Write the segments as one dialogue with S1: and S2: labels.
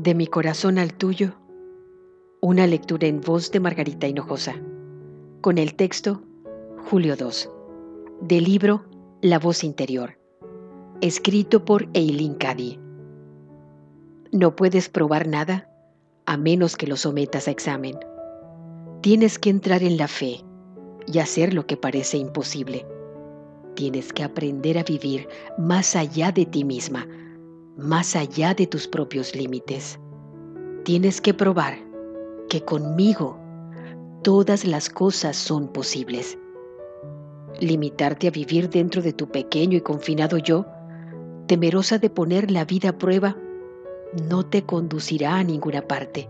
S1: De mi corazón al tuyo, una lectura en voz de Margarita Hinojosa, con el texto Julio II, del libro La voz interior, escrito por Eileen Cady. No puedes probar nada a menos que lo sometas a examen. Tienes que entrar en la fe y hacer lo que parece imposible. Tienes que aprender a vivir más allá de ti misma, más allá de tus propios límites. Tienes que probar que conmigo todas las cosas son posibles. Limitarte a vivir dentro de tu pequeño y confinado yo, temerosa de poner la vida a prueba, no te conducirá a ninguna parte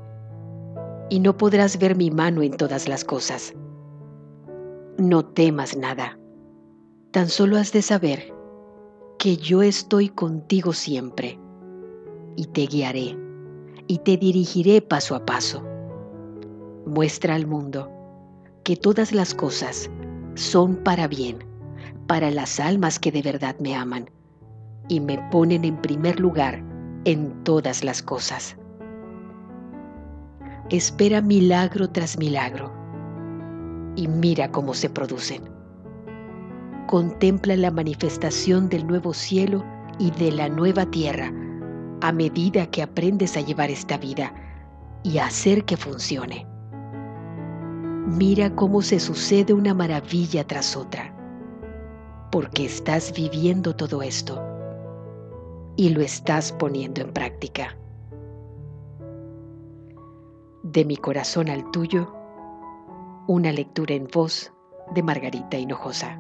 S1: y no podrás ver mi mano en todas las cosas. No temas nada, tan solo has de saber que yo estoy contigo siempre y te guiaré y te dirigiré paso a paso. Muestra al mundo que todas las cosas son para bien, para las almas que de verdad me aman y me ponen en primer lugar en todas las cosas. Espera milagro tras milagro y mira cómo se producen. Contempla la manifestación del nuevo cielo y de la nueva tierra a medida que aprendes a llevar esta vida y a hacer que funcione. Mira cómo se sucede una maravilla tras otra, porque estás viviendo todo esto y lo estás poniendo en práctica. De mi corazón al tuyo, una lectura en voz de Margarita Hinojosa.